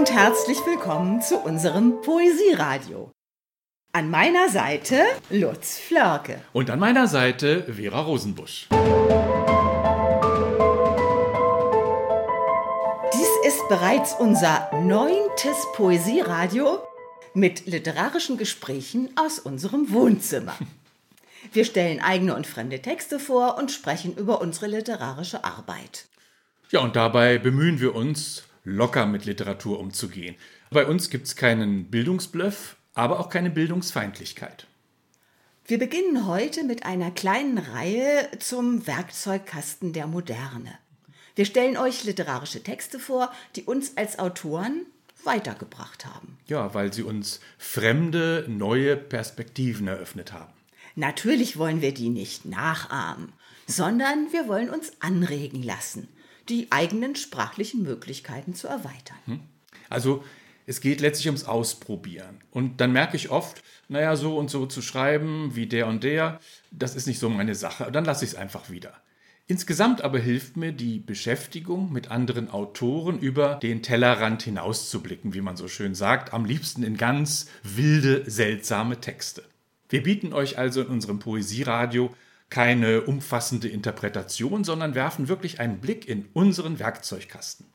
und herzlich willkommen zu unserem Poesieradio. An meiner Seite Lutz Flörke. Und an meiner Seite Vera Rosenbusch. Dies ist bereits unser neuntes Poesieradio mit literarischen Gesprächen aus unserem Wohnzimmer. Wir stellen eigene und fremde Texte vor und sprechen über unsere literarische Arbeit. Ja, und dabei bemühen wir uns, locker mit Literatur umzugehen. Bei uns gibt es keinen Bildungsbluff, aber auch keine Bildungsfeindlichkeit. Wir beginnen heute mit einer kleinen Reihe zum Werkzeugkasten der Moderne. Wir stellen euch literarische Texte vor, die uns als Autoren weitergebracht haben. Ja, weil sie uns fremde, neue Perspektiven eröffnet haben. Natürlich wollen wir die nicht nachahmen, sondern wir wollen uns anregen lassen, die eigenen sprachlichen Möglichkeiten zu erweitern. Also es geht letztlich ums Ausprobieren. Und dann merke ich oft, naja, so und so zu schreiben wie der und der, das ist nicht so meine Sache. Dann lasse ich es einfach wieder. Insgesamt aber hilft mir die Beschäftigung mit anderen Autoren über den Tellerrand hinauszublicken, wie man so schön sagt, am liebsten in ganz wilde, seltsame Texte. Wir bieten euch also in unserem Poesieradio keine umfassende Interpretation, sondern werfen wirklich einen Blick in unseren Werkzeugkasten.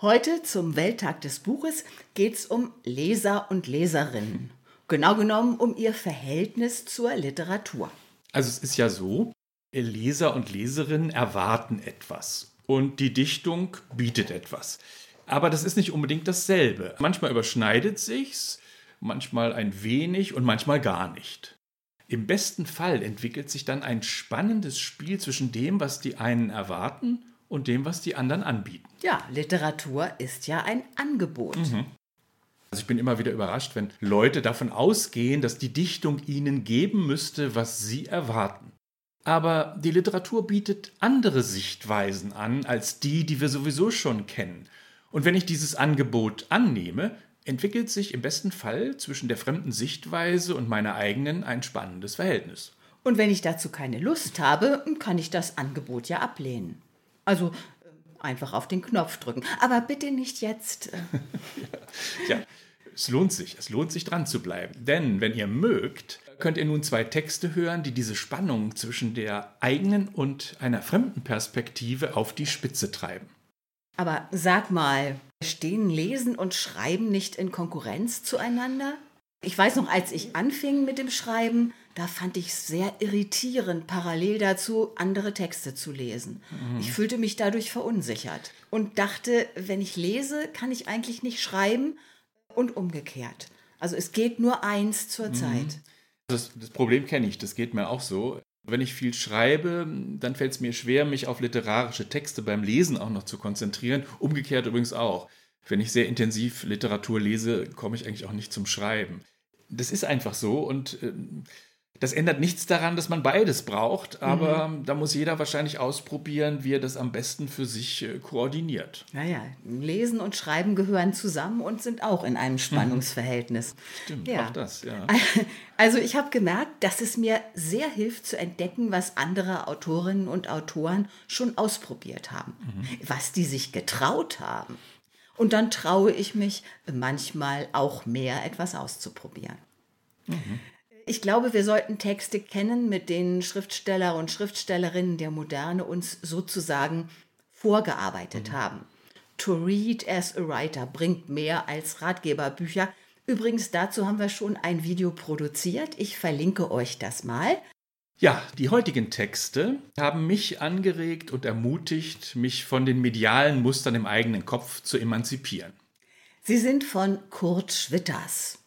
Heute zum Welttag des Buches geht es um Leser und Leserinnen. Genau genommen um ihr Verhältnis zur Literatur. Also es ist ja so, Leser und Leserinnen erwarten etwas und die Dichtung bietet etwas. Aber das ist nicht unbedingt dasselbe. Manchmal überschneidet sich's, manchmal ein wenig und manchmal gar nicht. Im besten Fall entwickelt sich dann ein spannendes Spiel zwischen dem, was die einen erwarten und dem, was die anderen anbieten. Ja, Literatur ist ja ein Angebot. Also ich bin immer wieder überrascht, wenn Leute davon ausgehen, dass die Dichtung ihnen geben müsste, was sie erwarten. Aber die Literatur bietet andere Sichtweisen an als die, die wir sowieso schon kennen. Und wenn ich dieses Angebot annehme, entwickelt sich im besten Fall zwischen der fremden Sichtweise und meiner eigenen ein spannendes Verhältnis. Und wenn ich dazu keine Lust habe, kann ich das Angebot ja ablehnen. Also äh, einfach auf den Knopf drücken. Aber bitte nicht jetzt. äh. Ja, es lohnt sich, es lohnt sich dran zu bleiben. Denn wenn ihr mögt, könnt ihr nun zwei Texte hören, die diese Spannung zwischen der eigenen und einer fremden Perspektive auf die Spitze treiben. Aber sag mal, stehen Lesen und Schreiben nicht in Konkurrenz zueinander? Ich weiß noch, als ich anfing mit dem Schreiben, da fand ich es sehr irritierend, parallel dazu andere Texte zu lesen. Ich fühlte mich dadurch verunsichert und dachte, wenn ich lese, kann ich eigentlich nicht schreiben und umgekehrt. Also es geht nur eins zur Zeit. Das, das Problem kenne ich, das geht mir auch so. Wenn ich viel schreibe, dann fällt es mir schwer, mich auf literarische Texte beim Lesen auch noch zu konzentrieren. Umgekehrt übrigens auch. Wenn ich sehr intensiv Literatur lese, komme ich eigentlich auch nicht zum Schreiben. Das ist einfach so und ähm, das ändert nichts daran, dass man beides braucht, aber da muss jeder wahrscheinlich ausprobieren, wie er das am besten für sich äh, koordiniert. Naja, Lesen und Schreiben gehören zusammen und sind auch in einem Spannungsverhältnis. Stimmt, Ja. auch das, ja. Also ich habe gemerkt, dass es mir sehr hilft zu entdecken, was andere Autorinnen und Autoren schon ausprobiert haben, was die sich getraut haben. Und dann traue ich mich manchmal auch mehr, etwas auszuprobieren. Ich glaube, wir sollten Texte kennen, mit denen Schriftsteller und Schriftstellerinnen der Moderne uns sozusagen vorgearbeitet haben. To read as a writer bringt mehr als Ratgeberbücher. Übrigens, dazu haben wir schon ein Video produziert. Ich verlinke euch das mal. Ja, die heutigen Texte haben mich angeregt und ermutigt, mich von den medialen Mustern im eigenen Kopf zu emanzipieren. Sie sind von Kurt Schwitters.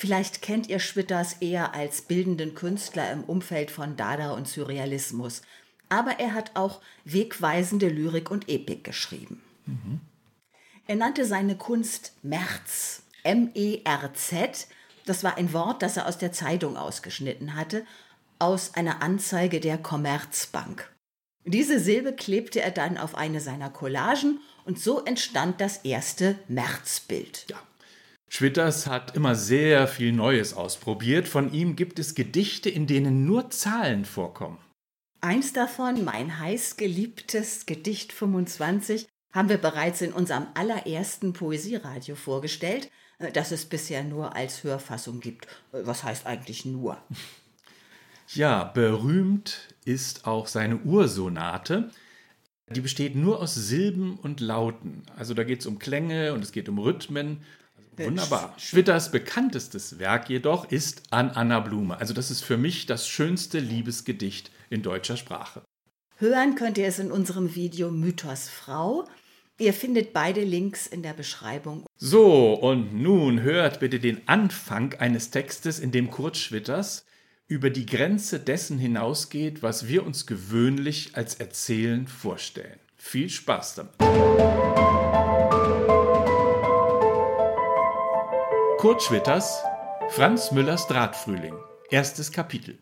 Vielleicht kennt ihr Schwitters eher als bildenden Künstler im Umfeld von Dada und Surrealismus. Aber er hat auch wegweisende Lyrik und Epik geschrieben. Er nannte seine Kunst Merz, M-E-R-Z. Das war ein Wort, das er aus der Zeitung ausgeschnitten hatte, aus einer Anzeige der Commerzbank. Diese Silbe klebte er dann auf eine seiner Collagen und so entstand das erste Märzbild. Ja. Schwitters hat immer sehr viel Neues ausprobiert. Von ihm gibt es Gedichte, in denen nur Zahlen vorkommen. Eins davon, mein heißgeliebtes Gedicht 25, haben wir bereits in unserem allerersten Poesieradio vorgestellt, äh, das es bisher nur als Hörfassung gibt. Äh, Was heißt eigentlich nur? Ja, berühmt ist auch seine Ursonate. Die besteht nur aus Silben und Lauten. Also da geht es um Klänge und es geht um Rhythmen. Wunderbar. Schwitters bekanntestes Werk jedoch ist An Anna Blume. Also das ist für mich das schönste Liebesgedicht in deutscher Sprache. Hören könnt ihr es in unserem Video Mythos Frau. Ihr findet beide Links in der Beschreibung. So, und nun hört bitte den Anfang eines Textes, in dem Kurt Schwitters über die Grenze dessen hinausgeht, was wir uns gewöhnlich als Erzählen vorstellen. Viel Spaß damit. Kurt Schwitters, Franz Müllers Drahtfrühling, erstes Kapitel.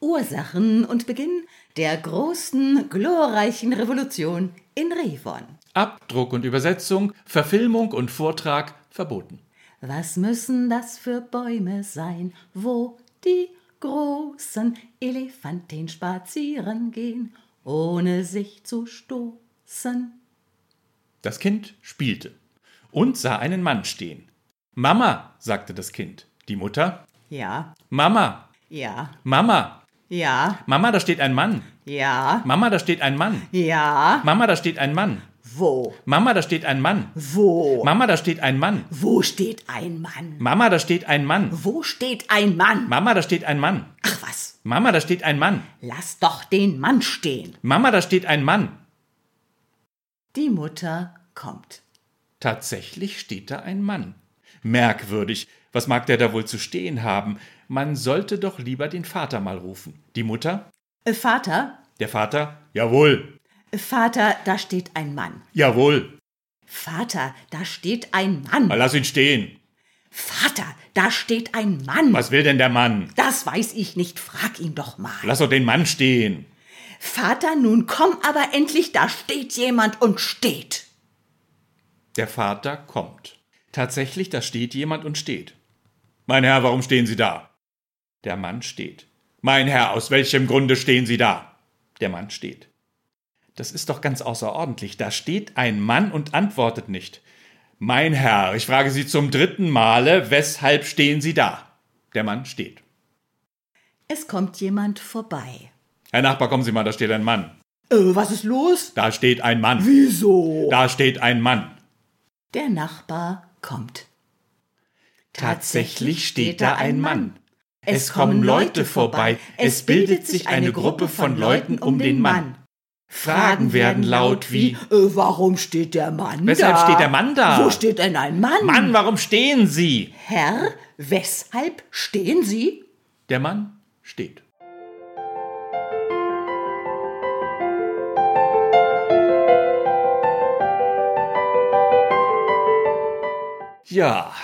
Ursachen und Beginn der großen, glorreichen Revolution in Revon. Abdruck und Übersetzung, Verfilmung und Vortrag verboten. Was müssen das für Bäume sein, wo die großen Elefanten spazieren gehen, ohne sich zu stoßen? Das Kind spielte und sah einen Mann stehen. Mama, sagte das Kind. Die Mutter? Ja, Mama, ja, Mama, ja, Mama, da steht ein Mann. ja, Mama, da steht ein Mann. ja. Mama, da steht ein Mann. Wo? Mama, da steht ein Mann. Wo? Mama, da steht ein Mann. Wo steht ein Mann? Mama, da steht ein Mann. Wo steht ein Mann? Mama, da steht ein Mann. Ach was, Mama, da steht ein Mann. lass doch den Mann stehen. Mama, da steht ein Mann. Die Mutter kommt. Tatsächlich steht da ein Mann. Merkwürdig. Was mag der da wohl zu stehen haben? Man sollte doch lieber den Vater mal rufen. Die Mutter? Äh, Vater, Der Vater? Jawohl. äh, Vater, da steht ein Mann. Jawohl. Vater, da steht ein Mann. Mal lass ihn stehen. Vater, da steht ein Mann. Was will denn der Mann? Das weiß ich nicht, frag ihn doch mal. Lass doch den Mann stehen. Vater, nun komm aber endlich, da steht jemand und steht. Der Vater kommt. Tatsächlich, da steht jemand und steht. Mein Herr, warum stehen Sie da? Der Mann steht. Mein Herr, aus welchem Grunde stehen Sie da? Der Mann steht. Das ist doch ganz außerordentlich. Da steht ein Mann und antwortet nicht. Mein Herr, ich frage Sie zum dritten Male, weshalb stehen Sie da? Der Mann steht. Es kommt jemand vorbei. Herr Nachbar, kommen Sie mal, da steht ein Mann. Äh, was ist los? Da steht ein Mann. Wieso? Da steht ein Mann. Der Nachbar kommt. Tatsächlich steht da ein Mann. Es kommen Leute vorbei. Es bildet sich eine Gruppe von Leuten um den Mann. Fragen werden laut wie äh, warum steht der Mann Weshalb da? steht der Mann da? Wo steht denn ein Mann? Mann, warum stehen Sie? Herr, weshalb stehen Sie? Der Mann steht. Ja,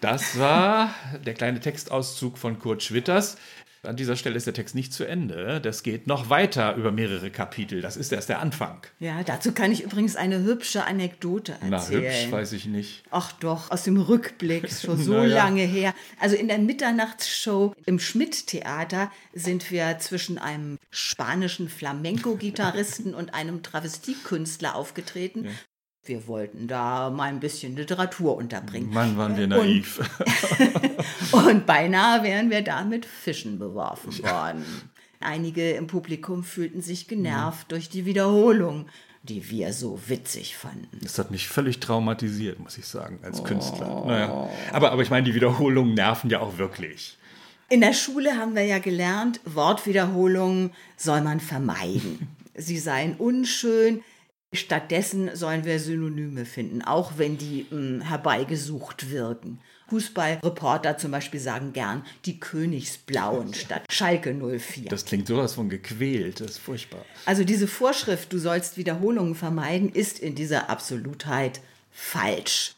das war der kleine Textauszug von Kurt Schwitters. An dieser Stelle ist der Text nicht zu Ende. Das geht noch weiter über mehrere Kapitel. Das ist erst der Anfang. Ja, dazu kann ich übrigens eine hübsche Anekdote erzählen. Na, hübsch, weiß ich nicht. Ach doch, aus dem Rückblick, schon so ja. lange her. Also in der Mitternachtsshow im Schmidt-Theater sind wir zwischen einem spanischen Flamenco-Gitarristen und einem Travestiekünstler aufgetreten. Wir wollten da mal ein bisschen Literatur unterbringen. Mann, waren wir naiv. Und beinahe wären wir da mit Fischen beworfen worden. Einige im Publikum fühlten sich genervt durch die Wiederholung, die wir so witzig fanden. Das hat mich völlig traumatisiert, muss ich sagen, als Künstler. Naja. Aber, aber ich meine, die Wiederholungen nerven ja auch wirklich. In der Schule haben wir ja gelernt, Wortwiederholungen soll man vermeiden. Sie seien unschön. Stattdessen sollen wir Synonyme finden, auch wenn die mh, herbeigesucht wirken. Fußballreporter zum Beispiel sagen gern die Königsblauen statt Schalke 04. Das klingt sowas von gequält, das ist furchtbar. Also diese Vorschrift, du sollst Wiederholungen vermeiden, ist in dieser Absolutheit falsch.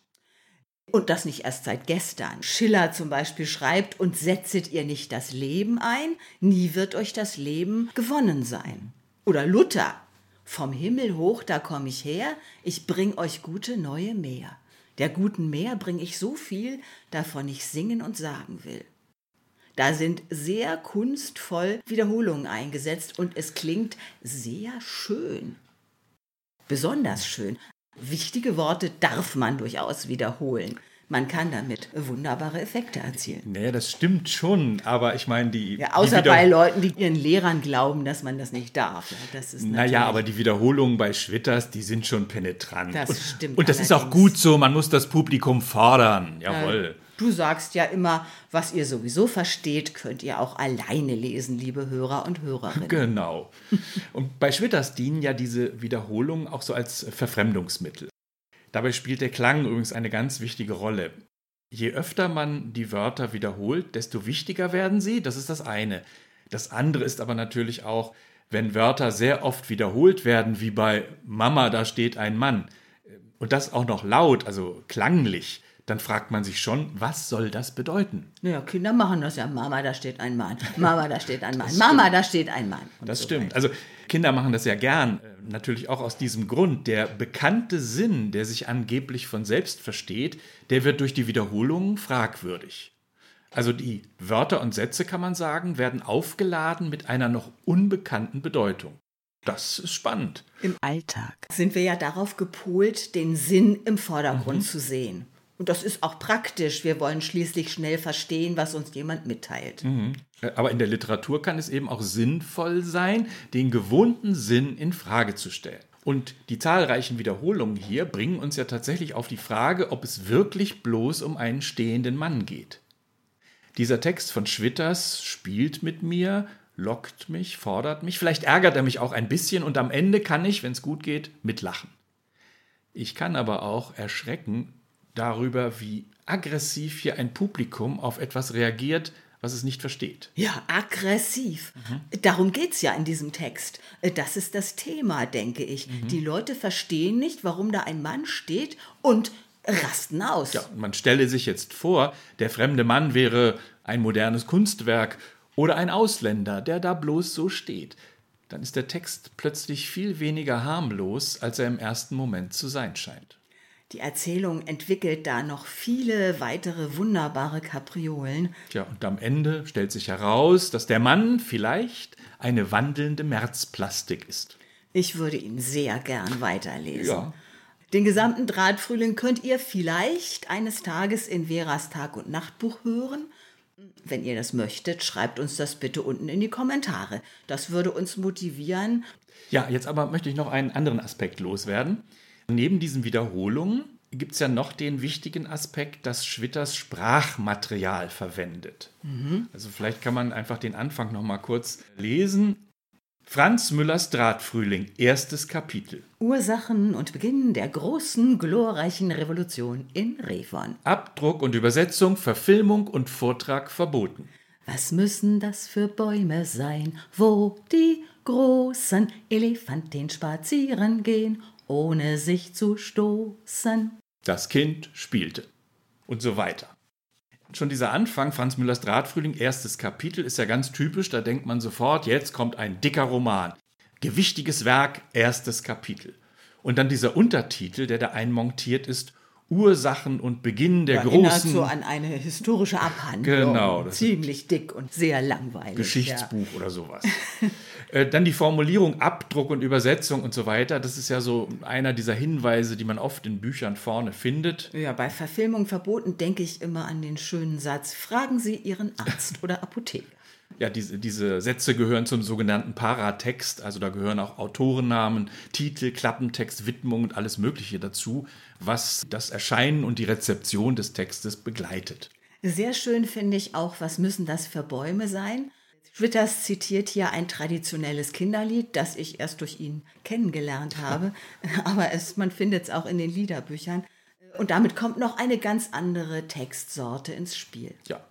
Und das nicht erst seit gestern. Schiller zum Beispiel schreibt, und setzet ihr nicht das Leben ein, nie wird euch das Leben gewonnen sein. Oder Luther, vom Himmel hoch, da komm ich her, ich bring euch gute neue Meer. Der guten Meer bring ich so viel, davon ich singen und sagen will. Da sind sehr kunstvoll Wiederholungen eingesetzt und es klingt sehr schön. besonders schön. Wichtige Worte darf man durchaus wiederholen. Man kann damit wunderbare Effekte erzielen. Nee, das stimmt schon, aber ich meine, die. Ja, außer die bei Leuten, die ihren Lehrern glauben, dass man das nicht darf. Das ist naja, aber die Wiederholungen bei Schwitters, die sind schon penetrant. Das und, stimmt Und das ist auch gut so, man muss das Publikum fordern. Jawohl. Du sagst ja immer, was ihr sowieso versteht, könnt ihr auch alleine lesen, liebe Hörer und Hörerinnen. Genau. Und bei Schwitters dienen ja diese Wiederholungen auch so als Verfremdungsmittel. Dabei spielt der Klang übrigens eine ganz wichtige Rolle. Je öfter man die Wörter wiederholt, desto wichtiger werden sie. Das ist das eine. Das andere ist aber natürlich auch, wenn Wörter sehr oft wiederholt werden, wie bei Mama, da steht ein Mann, und das auch noch laut, also klanglich, dann fragt man sich schon, was soll das bedeuten? Naja, Kinder machen das ja. Mama, da steht ein Mann. Mama, da steht ein Mann. Mama, da steht ein Mann. Und Das so stimmt. weiter. Also Kinder machen das ja gern, äh, natürlich auch aus diesem Grund. Der bekannte Sinn, der sich angeblich von selbst versteht, der wird durch die Wiederholungen fragwürdig. Also die Wörter und Sätze, kann man sagen, werden aufgeladen mit einer noch unbekannten Bedeutung. Das ist spannend. Im Alltag sind wir ja darauf gepolt, den Sinn im Vordergrund zu sehen. Und das ist auch praktisch. Wir wollen schließlich schnell verstehen, was uns jemand mitteilt. Äh, Aber in der Literatur kann es eben auch sinnvoll sein, den gewohnten Sinn in Frage zu stellen. Und die zahlreichen Wiederholungen hier bringen uns ja tatsächlich auf die Frage, ob es wirklich bloß um einen stehenden Mann geht. Dieser Text von Schwitters spielt mit mir, lockt mich, fordert mich, vielleicht ärgert er mich auch ein bisschen und am Ende kann ich, wenn es gut geht, mitlachen. Ich kann aber auch erschrecken darüber, wie aggressiv hier ein Publikum auf etwas reagiert, was es nicht versteht. Ja, aggressiv. Darum geht es ja in diesem Text. Äh, Das ist das Thema, denke ich. Die Leute verstehen nicht, warum da ein Mann steht und rasten aus. Ja, man stelle sich jetzt vor, der fremde Mann wäre ein modernes Kunstwerk oder ein Ausländer, der da bloß so steht. Dann ist der Text plötzlich viel weniger harmlos, als er im ersten Moment zu sein scheint. Die Erzählung entwickelt da noch viele weitere wunderbare Kapriolen. Tja, und am Ende stellt sich heraus, dass der Mann vielleicht eine wandelnde Märzplastik ist. Ich würde ihn sehr gern weiterlesen. Ja. Den gesamten Drahtfrühling könnt ihr vielleicht eines Tages in Veras Tag- und Nachtbuch hören. Wenn ihr das möchtet, schreibt uns das bitte unten in die Kommentare. Das würde uns motivieren. Ja, jetzt aber möchte ich noch einen anderen Aspekt loswerden. Neben diesen Wiederholungen gibt es ja noch den wichtigen Aspekt, dass Schwitters Sprachmaterial verwendet. Also vielleicht kann man einfach den Anfang noch mal kurz lesen. Franz Müllers Drahtfrühling, erstes Kapitel. Ursachen und Beginn der großen, glorreichen Revolution in Revon. Abdruck und Übersetzung, Verfilmung und Vortrag verboten. Was müssen das für Bäume sein, wo die großen Elefanten spazieren gehen, ohne sich zu stoßen? Das Kind spielte. Und so weiter. Schon dieser Anfang, Franz Müllers Drahtfrühling, erstes Kapitel, ist ja ganz typisch. Da denkt man sofort, jetzt kommt ein dicker Roman. Gewichtiges Werk, erstes Kapitel. Und dann dieser Untertitel, der da einmontiert ist, Ursachen und Beginn der Erinnert großen so an eine historische Abhandlung. Genau, Ziemlich dick und sehr langweilig. Geschichtsbuch oder sowas. Äh, Dann die Formulierung Abdruck und Übersetzung und so weiter. Das ist ja so einer dieser Hinweise, die man oft in Büchern vorne findet. Ja. ja, bei Verfilmung verboten denke ich immer an den schönen Satz: Fragen Sie Ihren Arzt oder Apotheker. Ja, diese, diese Sätze gehören zum sogenannten Paratext, also da gehören auch Autorennamen, Titel, Klappentext, Widmung und alles Mögliche dazu, was das Erscheinen und die Rezeption des Textes begleitet. Sehr schön finde ich auch, was müssen das für Bäume sein? Schwitters zitiert hier ein traditionelles Kinderlied, das ich erst durch ihn kennengelernt habe, aber es, man findet es auch in den Liederbüchern. Und damit kommt noch eine ganz andere Textsorte ins Spiel. Ja,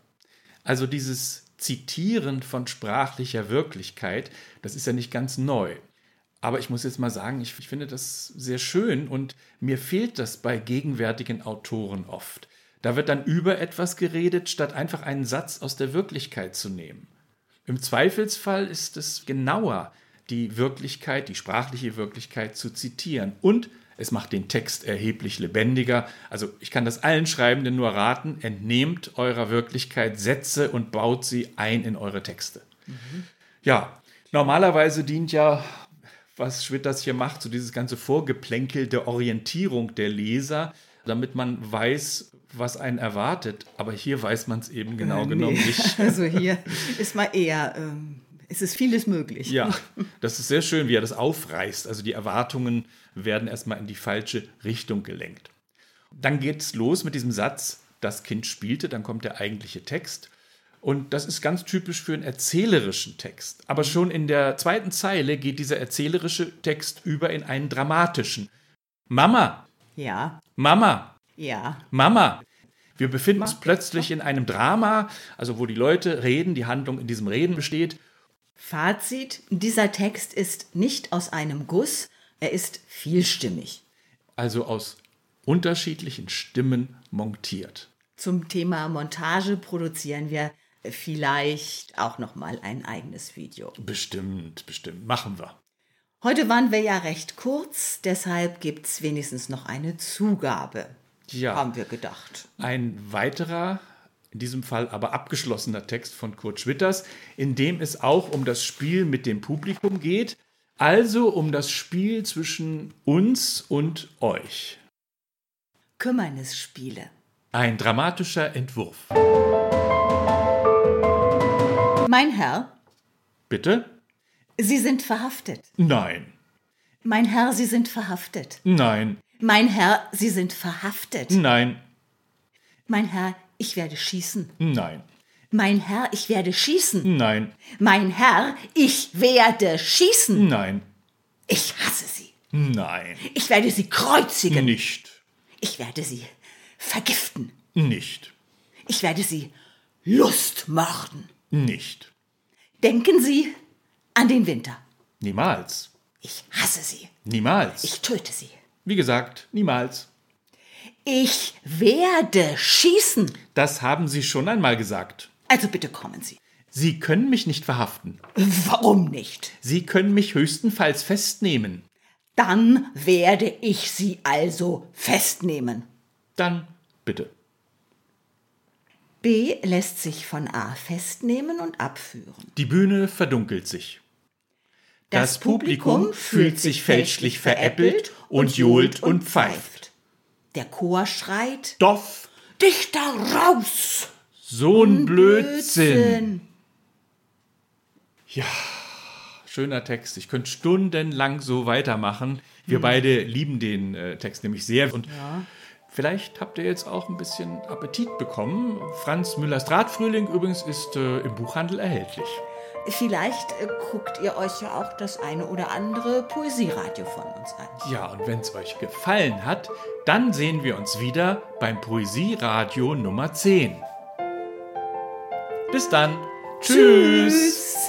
also dieses Zitieren von sprachlicher Wirklichkeit, das ist ja nicht ganz neu. Aber ich muss jetzt mal sagen, ich, ich finde das sehr schön und mir fehlt das bei gegenwärtigen Autoren oft. Da wird dann über etwas geredet, statt einfach einen Satz aus der Wirklichkeit zu nehmen. Im Zweifelsfall ist es genauer, die Wirklichkeit, die sprachliche Wirklichkeit zu zitieren. Und es macht den Text erheblich lebendiger. Also ich kann das allen Schreibenden nur raten, entnehmt eurer Wirklichkeit Sätze und baut sie ein in eure Texte. Ja, normalerweise dient ja was Schwitters hier macht, so dieses ganze Vorgeplänkel der Orientierung der Leser, damit man weiß, was einen erwartet. Aber hier weiß man es eben genau Äh, nee. genommen nicht. Also hier ist mal eher, ähm, es ist vieles möglich. Ja, das ist sehr schön, wie er das aufreißt. Also die Erwartungen werden erstmal in die falsche Richtung gelenkt. Dann geht es los mit diesem Satz, das Kind spielte, dann kommt der eigentliche Text. Und das ist ganz typisch für einen erzählerischen Text. Aber schon in der zweiten Zeile geht dieser erzählerische Text über in einen dramatischen. Mama, Ja, Mama, ja. Mama. Wir befinden uns plötzlich in einem Drama, also wo die Leute reden, die Handlung in diesem Reden besteht. Fazit, dieser Text ist nicht aus einem Guss, er ist vielstimmig. also aus unterschiedlichen Stimmen montiert. Zum Thema Montage produzieren wir vielleicht auch noch mal ein eigenes Video. Bestimmt, bestimmt. Machen wir. Heute waren wir ja recht kurz, deshalb gibt's wenigstens noch eine Zugabe. Ja. Haben wir gedacht. Ein weiterer, in diesem Fall aber abgeschlossener Text von Kurt Schwitters, in dem es auch um das Spiel mit dem Publikum geht, also um das Spiel zwischen uns und euch. Kümmernisspiele. Ein dramatischer Entwurf. Mein Herr, Bitte? Sie sind verhaftet. Nein. Mein Herr, Sie sind verhaftet. Nein. Mein Herr, Sie sind verhaftet. Nein. Mein Herr, ich werde schießen. Nein. Mein Herr, ich werde schießen. Nein. Mein Herr, ich werde schießen. Nein. Ich hasse Sie. Nein. Ich werde Sie kreuzigen. Nicht. Ich werde Sie vergiften. Nicht. Ich werde Sie Lustmorden. Nicht. Denken Sie an den Winter. Niemals. Ich hasse Sie. Niemals. Ich töte Sie. Wie gesagt, niemals. Ich werde schießen. Das haben Sie schon einmal gesagt. Also bitte kommen Sie. Sie können mich nicht verhaften. Warum nicht? Sie können mich höchstenfalls festnehmen. Dann werde ich Sie also festnehmen. Dann bitte. B lässt sich von A festnehmen und abführen. Die Bühne verdunkelt sich. Das Publikum fühlt sich fälschlich veräppelt und johlt und pfeift. Der Chor schreit: Doff, Dich da raus! so'n Blödsinn. Ja, schöner Text. Ich könnte stundenlang so weitermachen. Wir beide lieben den äh, Text nämlich sehr. Und vielleicht habt ihr jetzt auch ein bisschen Appetit bekommen. Franz Müllers Drahtfrühling übrigens ist äh, im Buchhandel erhältlich. Vielleicht äh, guckt ihr euch ja auch das eine oder andere Poesieradio von uns an. Ja, und wenn es euch gefallen hat, dann sehen wir uns wieder beim Poesieradio Nummer 10. Bis dann. Tschüss. Tschüss.